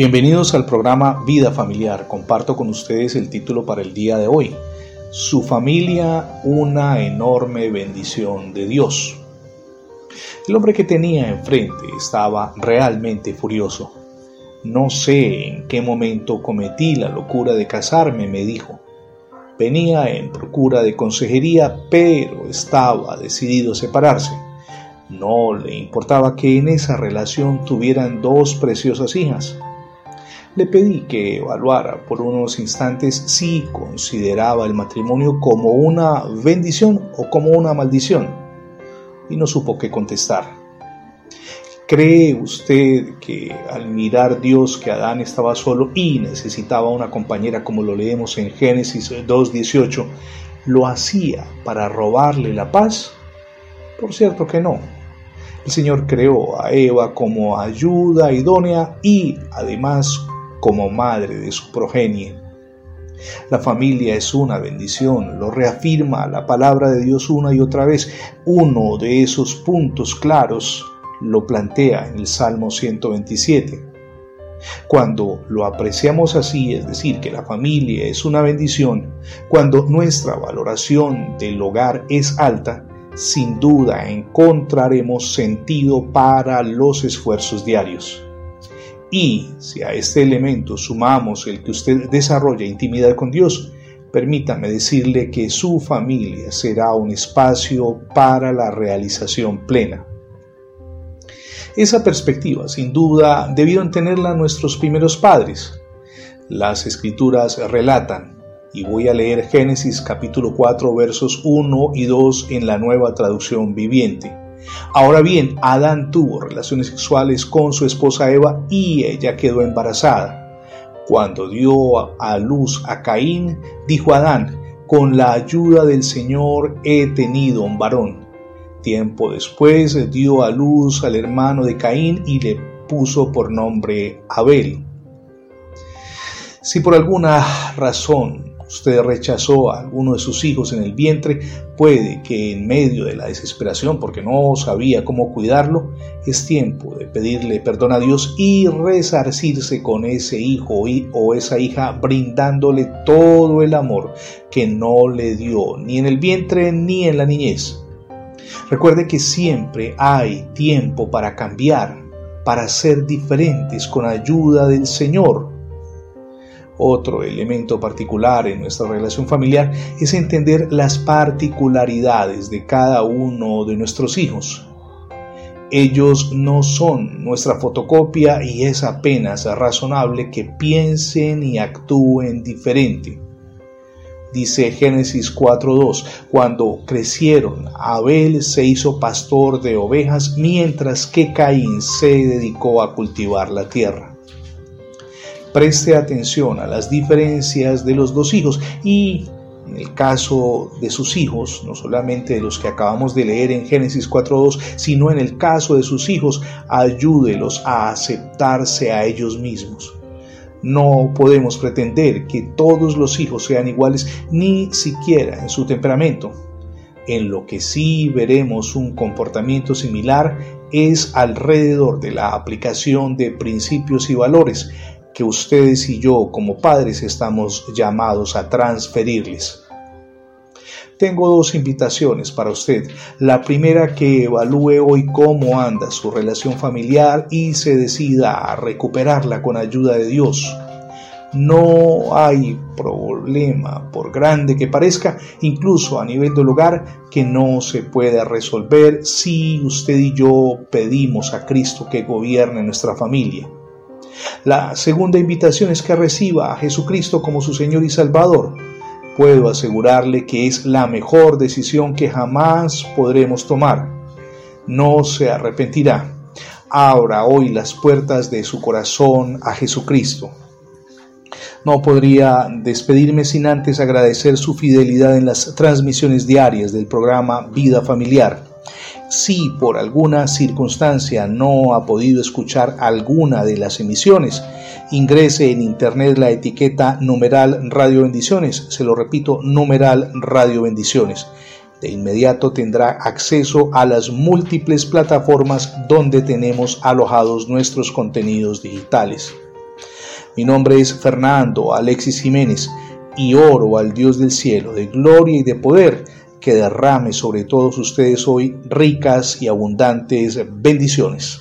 Bienvenidos al programa Vida Familiar. Comparto con ustedes el título para el día de hoy. Su familia, una enorme bendición de Dios. El hombre que tenía enfrente estaba realmente furioso. No sé en qué momento cometí la locura de casarme, me dijo. Venía en procura de consejería, pero estaba decidido a separarse. No le importaba que en esa relación tuvieran dos preciosas hijas le pedí que evaluara por unos instantes si consideraba el matrimonio como una bendición o como una maldición, y no supo qué contestar. ¿Cree usted que al mirar Dios que Adán estaba solo y necesitaba una compañera como lo leemos en Génesis 2.18, lo hacía para robarle la paz? Por cierto que no. El Señor creó a Eva como ayuda idónea y además como madre de su progenie. La familia es una bendición, lo reafirma la palabra de Dios una y otra vez. Uno de esos puntos claros lo plantea en el Salmo 127. Cuando lo apreciamos así, es decir, que la familia es una bendición, cuando nuestra valoración del hogar es alta, sin duda encontraremos sentido para los esfuerzos diarios. Y si a este elemento sumamos el que usted desarrolla intimidad con Dios, permítame decirle que su familia será un espacio para la realización plena. Esa perspectiva, sin duda, debieron tenerla nuestros primeros padres. Las escrituras relatan, y voy a leer Génesis capítulo 4 versos 1 y 2 en la nueva traducción viviente. Ahora bien, Adán tuvo relaciones sexuales con su esposa Eva y ella quedó embarazada. Cuando dio a luz a Caín, dijo Adán, con la ayuda del Señor he tenido un varón. Tiempo después dio a luz al hermano de Caín y le puso por nombre Abel. Si por alguna razón usted rechazó a alguno de sus hijos en el vientre, puede que en medio de la desesperación, porque no sabía cómo cuidarlo, es tiempo de pedirle perdón a Dios y resarcirse con ese hijo o esa hija, brindándole todo el amor que no le dio ni en el vientre ni en la niñez. Recuerde que siempre hay tiempo para cambiar, para ser diferentes con ayuda del Señor otro elemento particular en nuestra relación familiar es entender las particularidades de cada uno de nuestros hijos. Ellos no son nuestra fotocopia y es apenas razonable que piensen y actúen diferente. Dice Génesis 4.2, cuando crecieron, Abel se hizo pastor de ovejas mientras que Caín se dedicó a cultivar la tierra preste atención a las diferencias de los dos hijos y en el caso de sus hijos, no solamente de los que acabamos de leer en Génesis 4.2, sino en el caso de sus hijos, ayúdelos a aceptarse a ellos mismos. No podemos pretender que todos los hijos sean iguales ni siquiera en su temperamento. En lo que sí veremos un comportamiento similar es alrededor de la aplicación de principios y valores que ustedes y yo como padres estamos llamados a transferirles. Tengo dos invitaciones para usted. La primera que evalúe hoy cómo anda su relación familiar y se decida a recuperarla con ayuda de Dios. No hay problema, por grande que parezca, incluso a nivel del hogar, que no se pueda resolver si usted y yo pedimos a Cristo que gobierne nuestra familia. La segunda invitación es que reciba a Jesucristo como su Señor y Salvador. Puedo asegurarle que es la mejor decisión que jamás podremos tomar. No se arrepentirá. Abra hoy las puertas de su corazón a Jesucristo. No podría despedirme sin antes agradecer su fidelidad en las transmisiones diarias del programa Vida Familiar. Si por alguna circunstancia no ha podido escuchar alguna de las emisiones, ingrese en internet la etiqueta numeral Radio Bendiciones. Se lo repito, numeral Radio Bendiciones. De inmediato tendrá acceso a las múltiples plataformas donde tenemos alojados nuestros contenidos digitales. Mi nombre es Fernando Alexis Jiménez y oro al Dios del cielo, de gloria y de poder, que derrame sobre todos ustedes hoy ricas y abundantes bendiciones.